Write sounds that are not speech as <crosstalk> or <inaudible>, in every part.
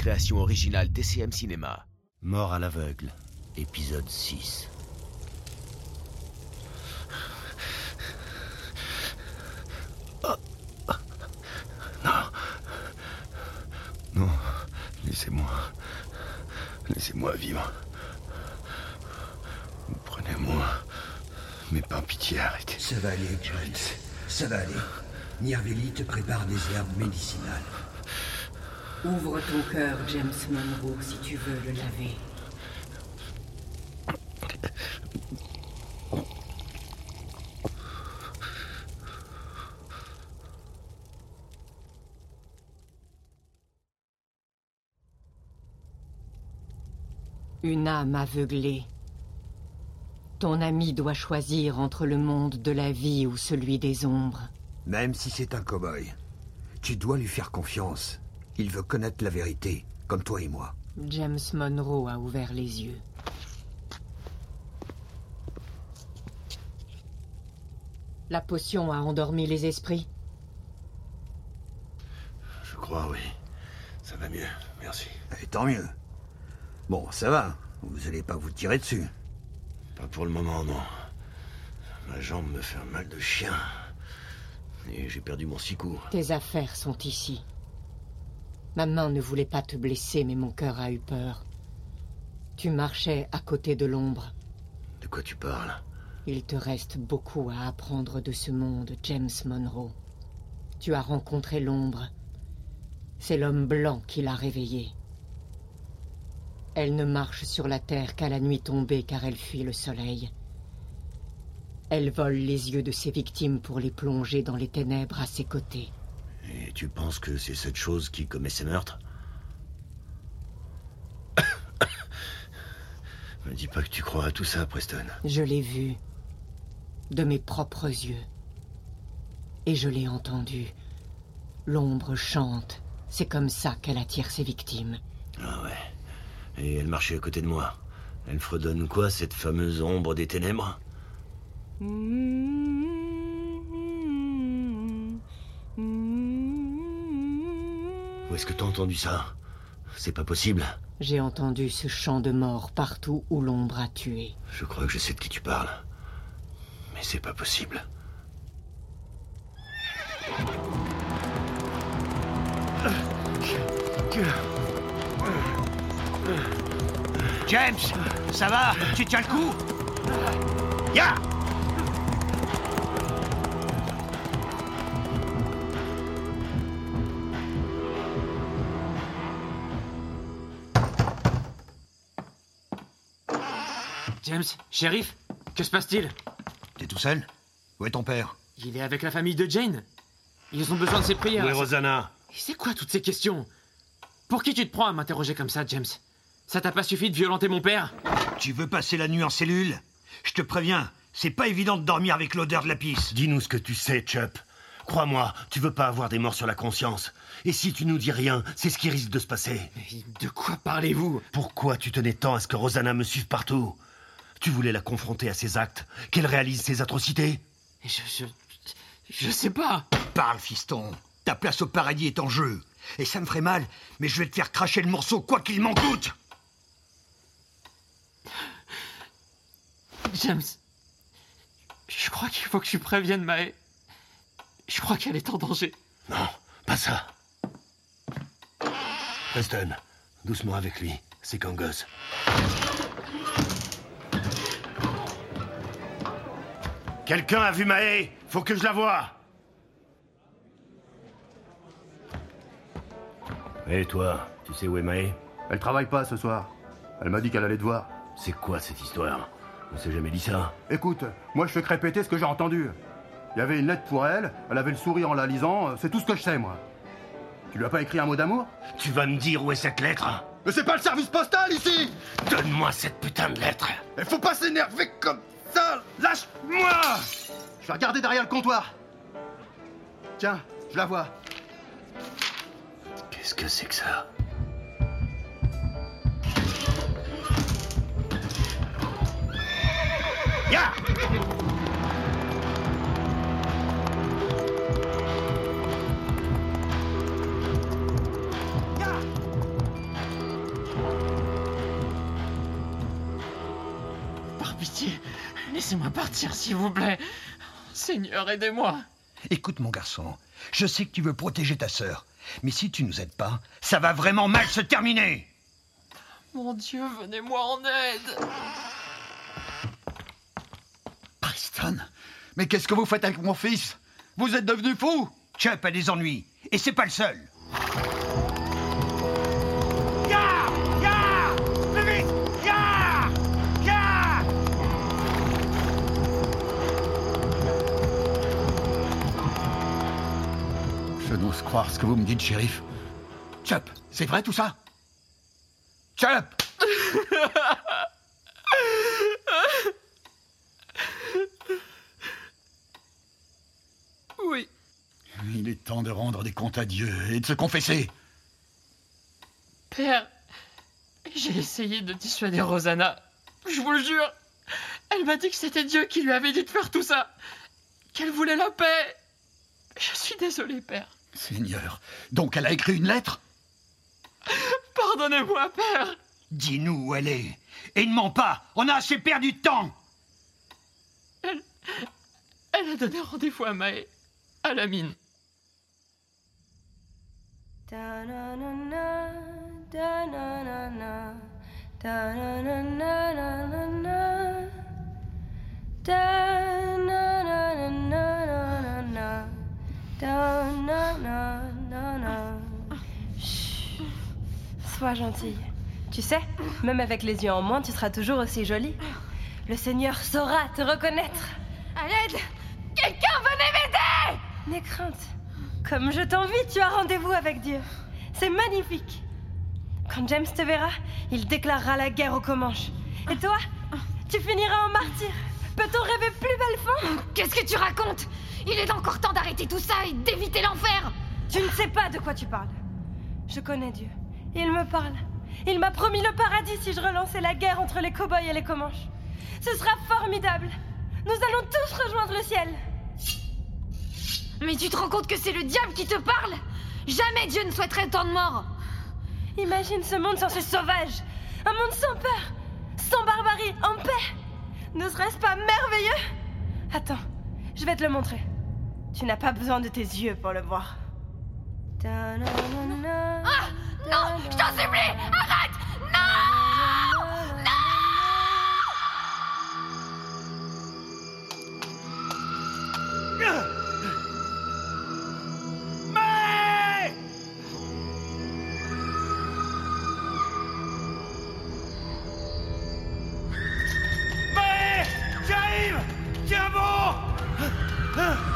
création originale TCM Cinéma. Mort à l'aveugle, épisode 6. Non. Non. Laissez-moi. Laissez-moi vivre. Prenez-moi. Mais pas en pitié, arrêtez. Ça va aller, James. Ça va aller. Nierveli te prépare des herbes médicinales. Ouvre ton cœur, James Monroe, si tu veux le laver. Une âme aveuglée. Ton ami doit choisir entre le monde de la vie ou celui des ombres. Même si c'est un cow-boy, tu dois lui faire confiance. Il veut connaître la vérité, comme toi et moi. James Monroe a ouvert les yeux. La potion a endormi les esprits Je crois, oui. Ça va mieux, merci. Et tant mieux. Bon, ça va. Vous allez pas vous tirer dessus. Pas pour le moment, non. Ma jambe me fait un mal de chien. Et j'ai perdu mon sicou. Tes affaires sont ici. Ma main ne voulait pas te blesser, mais mon cœur a eu peur. Tu marchais à côté de l'ombre. De quoi tu parles? Il te reste beaucoup à apprendre de ce monde, James Monroe. Tu as rencontré l'ombre. C'est l'homme blanc qui l'a réveillée. Elle ne marche sur la terre qu'à la nuit tombée car elle fuit le soleil. Elle vole les yeux de ses victimes pour les plonger dans les ténèbres à ses côtés. Et tu penses que c'est cette chose qui commet ces meurtres <coughs> Me dis pas que tu crois à tout ça, Preston. Je l'ai vu. De mes propres yeux. Et je l'ai entendu. L'ombre chante. C'est comme ça qu'elle attire ses victimes. Ah ouais. Et elle marchait à côté de moi. Elle fredonne quoi, cette fameuse ombre des ténèbres? Où est-ce que t'as entendu ça? C'est pas possible. J'ai entendu ce chant de mort partout où l'ombre a tué. Je crois que je sais de qui tu parles. Mais c'est pas possible. James, ça va? Tu tiens le coup? Ya James, shérif, que se passe-t-il? T'es tout seul? Où est ton père? Il est avec la famille de Jane. Ils ont besoin de ses prières. Où est Rosanna Et C'est quoi toutes ces questions? Pour qui tu te prends à m'interroger comme ça, James? Ça t'a pas suffi de violenter mon père? Tu veux passer la nuit en cellule? Je te préviens, c'est pas évident de dormir avec l'odeur de la pisse. Dis-nous ce que tu sais, Chup. Crois-moi, tu veux pas avoir des morts sur la conscience. Et si tu nous dis rien, c'est ce qui risque de se passer. Mais De quoi parlez-vous? Pourquoi tu tenais tant à ce que Rosanna me suive partout? Tu voulais la confronter à ses actes, qu'elle réalise ses atrocités je, je. Je sais pas Parle, fiston. Ta place au paradis est en jeu. Et ça me ferait mal, mais je vais te faire cracher le morceau quoi qu'il m'en coûte. James. Je crois qu'il faut que tu préviennes Mae. Je crois qu'elle est en danger. Non, pas ça. Preston, doucement avec lui. C'est qu'un gosse. Quelqu'un a vu Maë Faut que je la voie Et toi, tu sais où est Maë Elle travaille pas ce soir. Elle m'a dit qu'elle allait te voir. C'est quoi cette histoire? On s'est jamais dit ça. Écoute, moi je fais que répéter ce que j'ai entendu. Il y avait une lettre pour elle, elle avait le sourire en la lisant, c'est tout ce que je sais moi. Tu lui as pas écrit un mot d'amour? Tu vas me dire où est cette lettre? Mais c'est pas le service postal ici Donne-moi cette putain de lettre Il faut pas s'énerver comme Lâche-moi Je vais regarder derrière le comptoir. Tiens, je la vois. Qu'est-ce que c'est que ça? Ya. Laissez-moi partir, s'il vous plaît. Seigneur, aidez-moi. Écoute, mon garçon, je sais que tu veux protéger ta sœur. Mais si tu nous aides pas, ça va vraiment mal se terminer. Mon Dieu, venez-moi en aide. Preston Mais qu'est-ce que vous faites avec mon fils? Vous êtes devenu fou Chup a des ennuis. Et c'est pas le seul. Croire ce que vous me dites, shérif. Chup, c'est vrai tout ça? Chup Oui. Il est temps de rendre des comptes à Dieu et de se confesser. Père, j'ai essayé de dissuader Rosanna. Je vous le jure. Elle m'a dit que c'était Dieu qui lui avait dit de faire tout ça. Qu'elle voulait la paix. Je suis désolé, Père. Seigneur, donc elle a écrit une lettre? Pardonnez-moi, Père. Dis-nous où elle est. Et ne mens pas. On a assez perdu de temps. Elle, elle a donné rendez-vous à Maë, à la mine. Sois gentille. Tu sais, même avec les yeux en moins, tu seras toujours aussi jolie. Le Seigneur saura te reconnaître. À l'aide Quelqu'un venez m'aider N'aie crainte. Comme je t'envie, tu as rendez-vous avec Dieu. C'est magnifique. Quand James te verra, il déclarera la guerre aux Comanches. Et toi, tu finiras en martyr. Peut-on rêver plus belle fin? Qu'est-ce que tu racontes? Il est encore temps d'arrêter tout ça et d'éviter l'enfer Tu ne sais pas de quoi tu parles. Je connais Dieu. Il me parle. Il m'a promis le paradis si je relançais la guerre entre les cow-boys et les Comanches. Ce sera formidable. Nous allons tous rejoindre le ciel. Mais tu te rends compte que c'est le diable qui te parle? Jamais Dieu ne souhaiterait tant de morts Imagine ce monde sans ces sauvages. Un monde sans peur, sans barbarie, en paix. Ne serait-ce pas merveilleux? Attends, je vais te le montrer. Tu n'as pas besoin de tes yeux pour le voir. Ah Non Je t'en supplie Arrête Non Mais J'arrive Tiens bon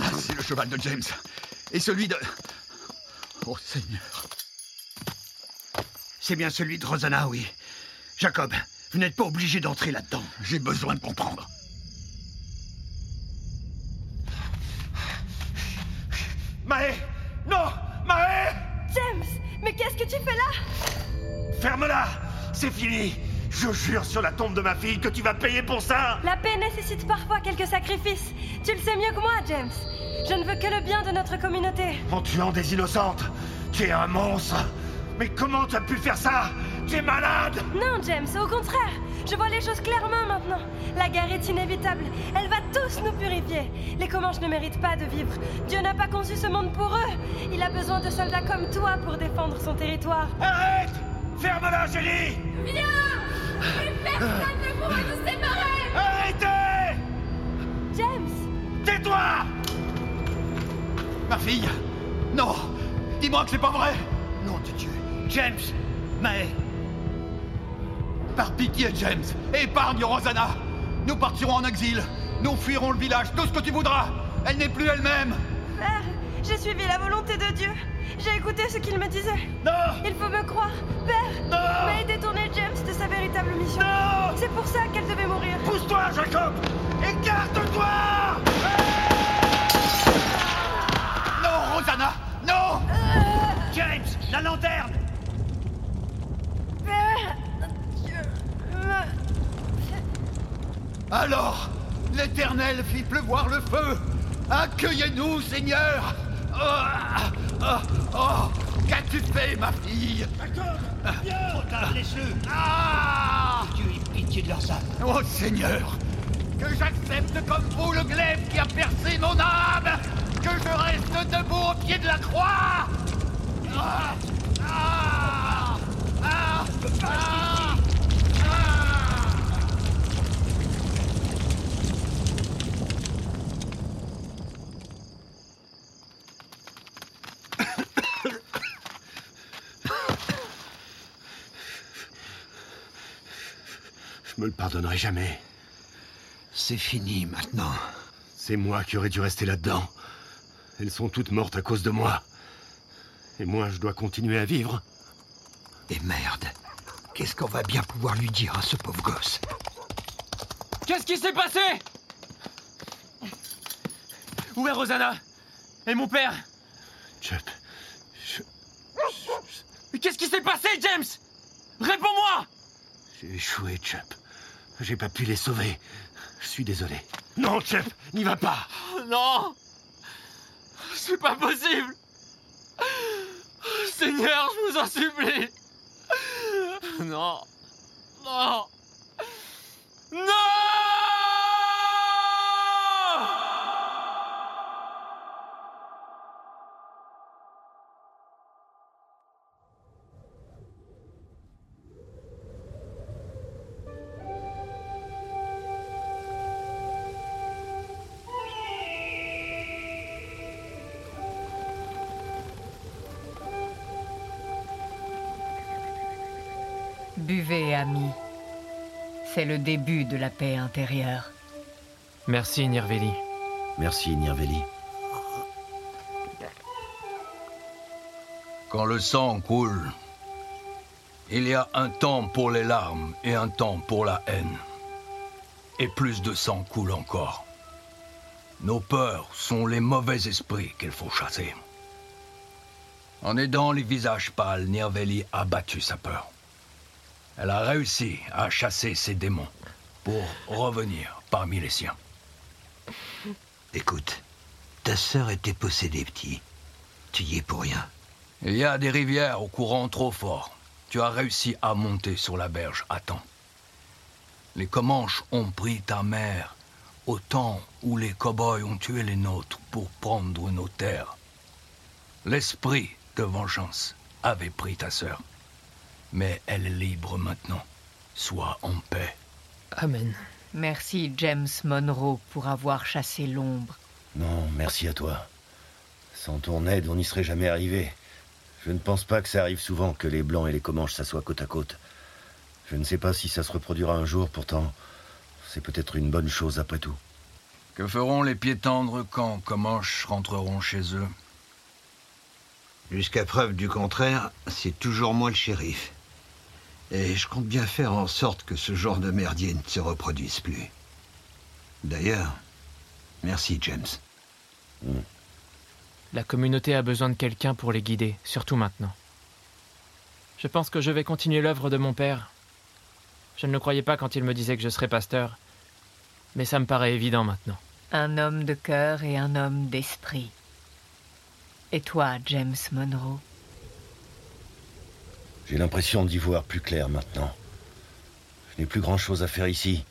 Ah, c'est le cheval de James. Et celui de... Oh Seigneur. C'est bien celui de Rosanna, oui. Jacob, vous n'êtes pas obligé d'entrer là-dedans. J'ai besoin de comprendre. C'est fini Je jure sur la tombe de ma fille que tu vas payer pour ça La paix nécessite parfois quelques sacrifices. Tu le sais mieux que moi, James. Je ne veux que le bien de notre communauté. En tuant des innocentes Tu es un monstre Mais comment tu as pu faire ça? Tu es malade Non, James, au contraire. Je vois les choses clairement maintenant. La guerre est inévitable. Elle va tous nous purifier. Les Comanches ne méritent pas de vivre. Dieu n'a pas conçu ce monde pour eux. Il a besoin de soldats comme toi pour défendre son territoire. Arrête Ferme-la, Julie. Viens. Plus personne ne pourra nous séparer. Arrêtez. James. Tais-toi. Ma fille. Non. Dis-moi que c'est pas vrai. Nom de Dieu. James. Maë Par pitié, James. Épargne Rosanna. Nous partirons en exil. Nous fuirons le village, tout ce que tu voudras. Elle n'est plus elle-même. Père, j'ai suivi la volonté de Dieu. J'ai écouté ce qu'il me disait. Non Il faut me croire. Père Non Mais détourné James de sa véritable mission. Non C'est pour ça qu'elle devait mourir. Pousse-toi, Jacob Écarte-toi euh. Non, Rosanna Non. Euh. James, la lanterne Père Dieu. Alors L'Éternel fit pleuvoir le feu Accueillez-nous, Seigneur Oh, oh, oh, Qu'as-tu fait, ma fille Viens Regarde, laisse-le Ah Dieu ait pitié de leurs âmes Oh, Seigneur Que j'accepte comme vous le glaive qui a percé mon âme Que je reste debout au pied de la croix. Ah Ah Ah Ah Je me le pardonnerai jamais. C'est fini maintenant. C'est moi qui aurais dû rester là-dedans. Elles sont toutes mortes à cause de moi. Et moi, je dois continuer à vivre. Et merde. Qu'est-ce qu'on va bien pouvoir lui dire à ce pauvre gosse? Qu'est-ce qui s'est passé? Où est Rosanna? Et mon père? Chuck, Mais qu'est-ce qui s'est passé, James? Réponds-moi j'ai échoué, Chuck. J'ai pas pu les sauver. Je suis désolé. Non, Chuck, n'y va pas. Oh, Non. C'est pas possible. Seigneur, je vous en supplie. Non. Non. Non Buvez, amis. C'est le début de la paix intérieure. Merci, Nirveli. Merci, Nirveli. Quand le sang coule, il y a un temps pour les larmes et un temps pour la haine. Et plus de sang coule encore. Nos peurs sont les mauvais esprits qu'il faut chasser. En aidant les visages pâles, Nirveli a battu sa peur. Elle a réussi à chasser ses démons pour revenir parmi les siens. Écoute, ta sœur était possédée, petit. Tu y es pour rien. Il y a des rivières au courant trop fort. Tu as réussi à monter sur la berge à temps. Les Comanches ont pris ta mère au temps où les cow-boys ont tué les nôtres pour prendre nos terres. L'esprit de vengeance avait pris ta sœur. Mais elle est libre maintenant. Sois en paix. Amen. Merci, James Monroe, pour avoir chassé l'ombre. Non, merci à toi. Sans ton aide, on n'y serait jamais arrivé. Je ne pense pas que ça arrive souvent que les Blancs et les Comanches s'assoient côte à côte. Je ne sais pas si ça se reproduira un jour, pourtant, c'est peut-être une bonne chose après tout. Que feront les pieds tendres quand Comanches rentreront chez eux? Jusqu'à preuve du contraire, c'est toujours moi le shérif. Et je compte bien faire en sorte que ce genre de merdier ne se reproduise plus. D'ailleurs, merci James. La communauté a besoin de quelqu'un pour les guider, surtout maintenant. Je pense que je vais continuer l'œuvre de mon père. Je ne le croyais pas quand il me disait que je serais pasteur, mais ça me paraît évident maintenant. Un homme de cœur et un homme d'esprit. Et toi, James Monroe j'ai l'impression d'y voir plus clair maintenant. Je n'ai plus grand-chose à faire ici.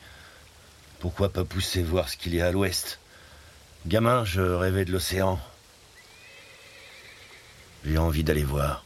Pourquoi pas pousser voir ce qu'il y a à l'ouest? Gamin, je rêvais de l'océan. J'ai envie d'aller voir.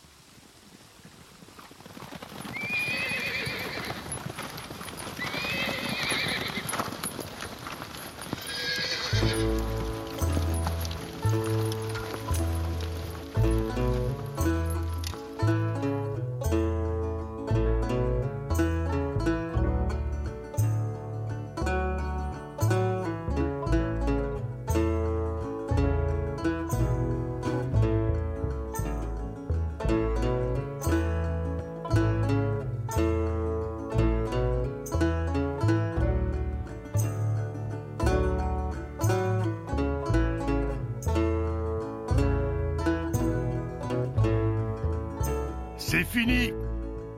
C'est fini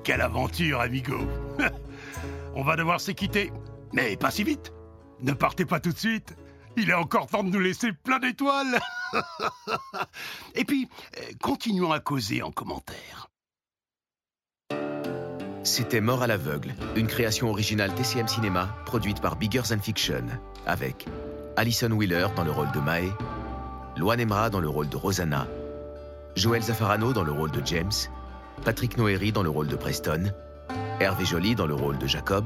Quelle aventure, amigo <laughs> On va devoir s'équitter, mais pas si vite. Ne partez pas tout de suite. Il est encore temps de nous laisser plein d'étoiles. <laughs> Et puis, euh, continuons à causer en commentaire. C'était Mort à l'aveugle, une création originale TCM Cinéma produite par Bigger Than Fiction, avec Alison Wheeler dans le rôle de Mae, Loan Emra dans le rôle de Rosanna, Joël Zaffarano dans le rôle de James, Patrick Noéry dans le rôle de Preston, Hervé Joly dans le rôle de Jacob,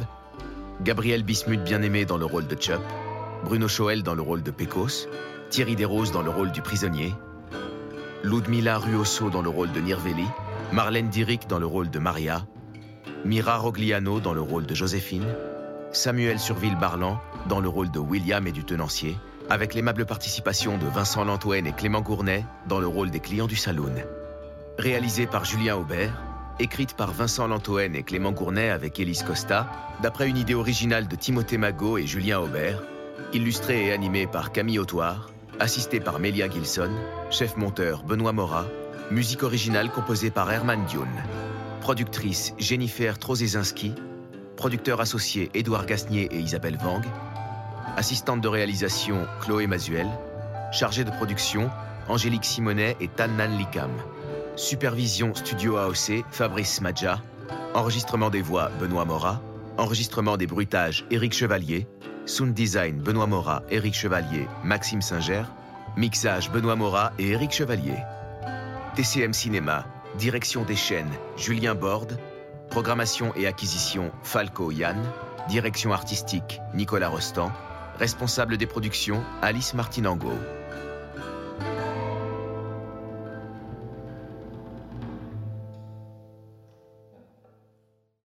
Gabriel Bismuth bien-aimé dans le rôle de Chup, Bruno Choel dans le rôle de Pecos, Thierry Desroses dans le rôle du prisonnier, Ludmila Ruoso dans le rôle de Nirveli, Marlène Dirick dans le rôle de Maria, Mira Rogliano dans le rôle de Joséphine, Samuel Surville-Barlan dans le rôle de William et du tenancier, avec l'aimable participation de Vincent Lantoine et Clément Gournay dans le rôle des clients du saloon. Réalisé par Julien Aubert, écrite par Vincent Lantoine et Clément Gournay avec Élise Costa, d'après une idée originale de Timothée Magot et Julien Aubert, illustrée et animée par Camille Autoire, assistée par Melia Gilson, chef monteur Benoît Morat, musique originale composée par Herman Dion, productrice Jennifer Trozezinski, producteur associé Édouard Gasnier et Isabelle Vang, assistante de réalisation Chloé Mazuel, chargée de production Angélique Simonet et Tannan Likam, supervision studio AOC Fabrice Madja, enregistrement des voix Benoît Morat, enregistrement des bruitages Éric Chevalier, sound design Benoît Morat, Éric Chevalier, Maxime Singer, mixage Benoît Morat et Éric Chevalier. TCM Cinéma, direction des chaînes Julien Borde, programmation et acquisition Falco Yann, direction artistique Nicolas Rostand, responsable des productions Alice Martinango.